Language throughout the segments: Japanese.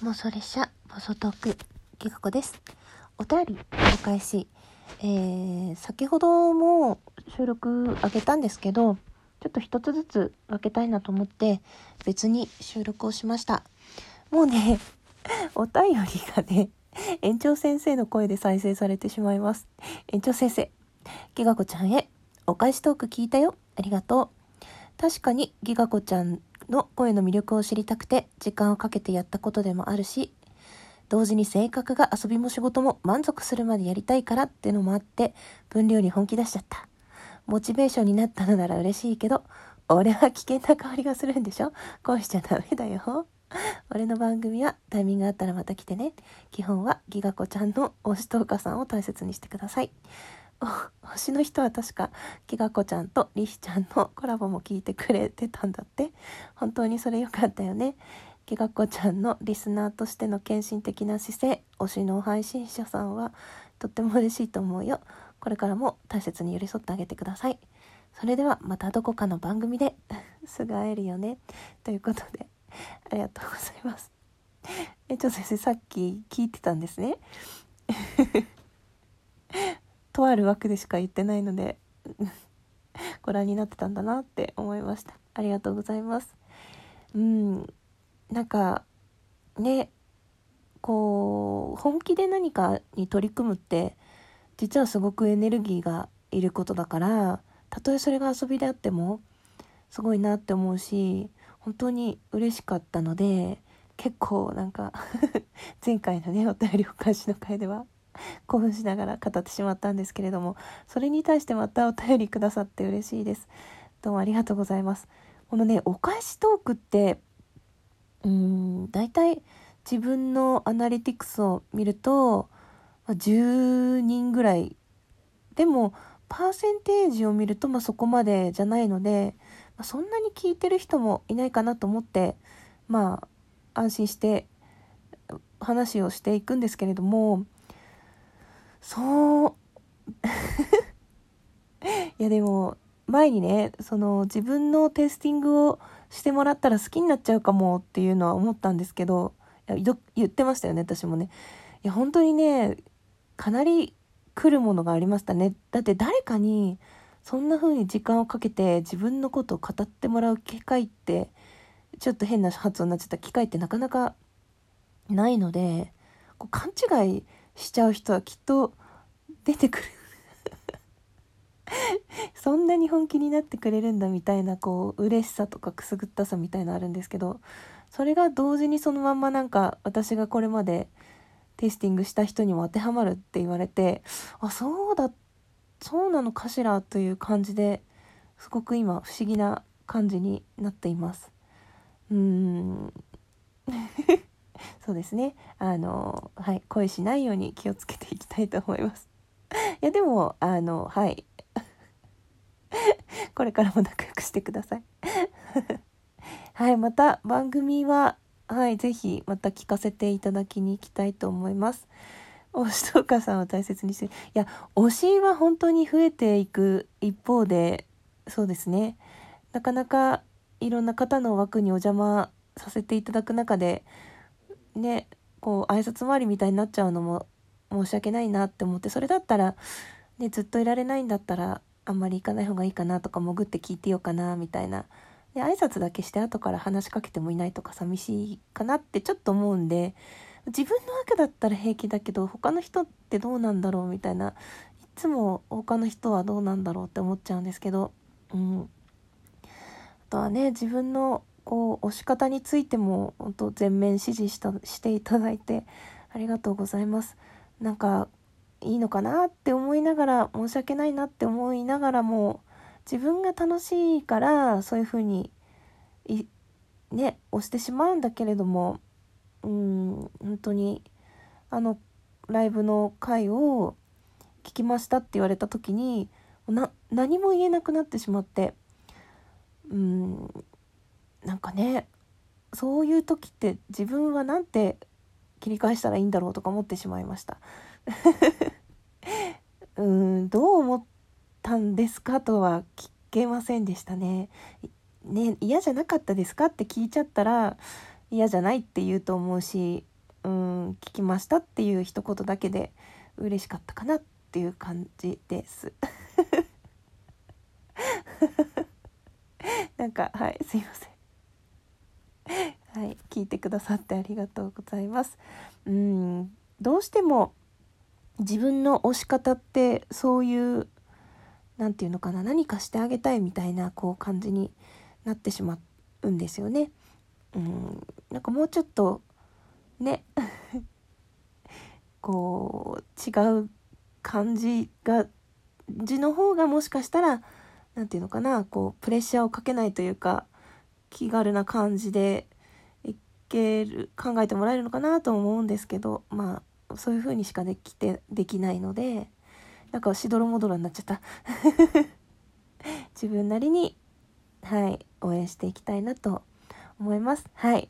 妄想列車、妄想トーク、きがこです。お便り、お返し。えー、先ほども収録あげたんですけど、ちょっと一つずつ分けたいなと思って、別に収録をしました。もうね、お便りがね、園長先生の声で再生されてしまいます。園長先生、ギガ子ちゃんへ、お返しトーク聞いたよ。ありがとう。確かにギガ子ちゃんの声の魅力を知りたくて時間をかけてやったことでもあるし同時に性格が遊びも仕事も満足するまでやりたいからってのもあって分量に本気出しちゃった。モチベーションになったのなら嬉しいけど俺は危険な香りがするんでしょ？恋しちゃダメだよ。俺の番組はタイミングあったらまた来てね。基本はギガ子ちゃんの推しとお母さんを大切にしてください。お 推しの人は確かきがこちゃんとりひちゃんのコラボも聞いてくれてたんだって。本当にそれよかったよね。きがこちゃんのリスナーとしての献身的な姿勢推しの配信者さんはとっても嬉しいと思うよ。これからも大切に寄り添ってあげてください。それではまたどこかの番組で すぐ会えるよね。ということでありがとうございます。えちょ先生さっき聞いてたんですね。とある枠でしか言ってないので ご覧になってたんだなって思いました。ありがとうございます。うん。なんかねこう本気で何かに取り組むって実はすごくエネルギーがいることだからたとえそれが遊びであってもすごいなって思うし本当に嬉しかったので結構なんか 前回のねお便りお返しの回では 興奮しながら語ってしまったんですけれどもそれに対してまたお便りくださって嬉しいです。どうもありがとうございます。このねお返しトークってうーん大体自分のアナリティクスを見るとま10人ぐらい。でもパーセンテージを見るとまあそこまでじゃないので、まあ、そんなに聞いてる人もいないかなと思ってまあ安心して話をしていくんですけれどもそう。いやでも前にねその自分のテイスティングをしてもらったら好きになっちゃうかもっていうのは思ったんですけどいや言ってましたよね私もね。いや本当にねかなり来るものがありましたね。だって誰かにそんな風に時間をかけて自分のことを語ってもらう機会ってちょっと変な発音になっちゃった機会ってなかなかないのでこう勘違いしちゃう人はきっと出てくる。そんなに本気になってくれるんだみたいなこう嬉しさとかくすぐったさみたいのあるんですけどそれが同時にそのまんまなんか私がこれまでテイスティングした人にも当てはまるって言われてあそうだそうなのかしらという感じですごく今不思議な感じになっています。うん。そうですね。あのはい恋しないように気をつけていきたいと思います。いやでもあのはい。これからも仲良くしてください。はいまた番組ははいぜひまた聞かせていただきに行きたいと思います。推しとお母さんを大切にしていや推しは本当に増えていく一方でそうですね。なかなかいろんな方の枠にお邪魔させていただく中でねこう挨拶回りみたいになっちゃうのも申し訳ないなって思ってそれだったら、ね、ずっといられないんだったらあんまり行かない方がいいかなとか潜って聞いてようかなみたいな。で挨拶だけして後から話しかけてもいないとか寂しいかなってちょっと思うんで自分の枠だったら平気だけど他の人ってどうなんだろうみたいな。いつも他の人はどうなんだろうって思っちゃうんですけど、うん、あとはね自分のこう押し方についても本当全面支持したしていただいてありがとうございます。なんかいいのかなって思いながら申し訳ないなって思いながらも自分が楽しいからそういう風にいね押してしまうんだけれどもうん本当にあのライブの回を聞きましたって言われた時にな何も言えなくなってしまってうんなんかねそういう時って自分はなんて切り返したらいいんだろうとか思ってしまいました。うんどう思ったんですかとは聞けませんでしたね。ね嫌じゃなかったですかって聞いちゃったら嫌じゃないって言うと思うしうん聞きましたっていう一言だけで嬉しかったかなっていう感じです なんかはいすいません聞いてくださってありがとうございます。うん。どうしても自分の推し方ってそういう何て言うのかな何かしてあげたいみたいなこう感じになってしまうんですよね。うん。なんかもうちょっとね こう違う感じが字の方がもしかしたら何て言うのかなこうプレッシャーをかけないというか気軽な感じでける考えてもらえるのかなと思うんですけどまあそういう風にしかできてできないのでなんかしどろもどろになっちゃった。自分なりにはい応援していきたいなと思います。はい。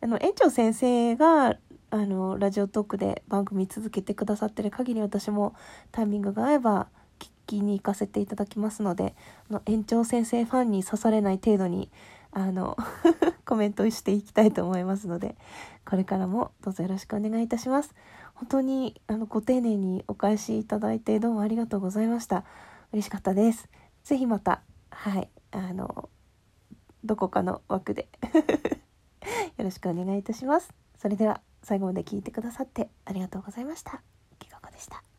あの園長先生があのラジオトークで番組続けてくださってる限り私もタイミングが合えば聞きに行かせていただきますのであの園長先生ファンに刺されない程度にあの コメントしていきたいと思いますのでこれからもどうぞよろしくお願いいたします本当にあのご丁寧にお返しいただいてどうもありがとうございました嬉しかったです是非またはいあのどこかの枠で よろしくお願いいたしますそれでは最後まで聞いてくださってありがとうございました。きがこでした。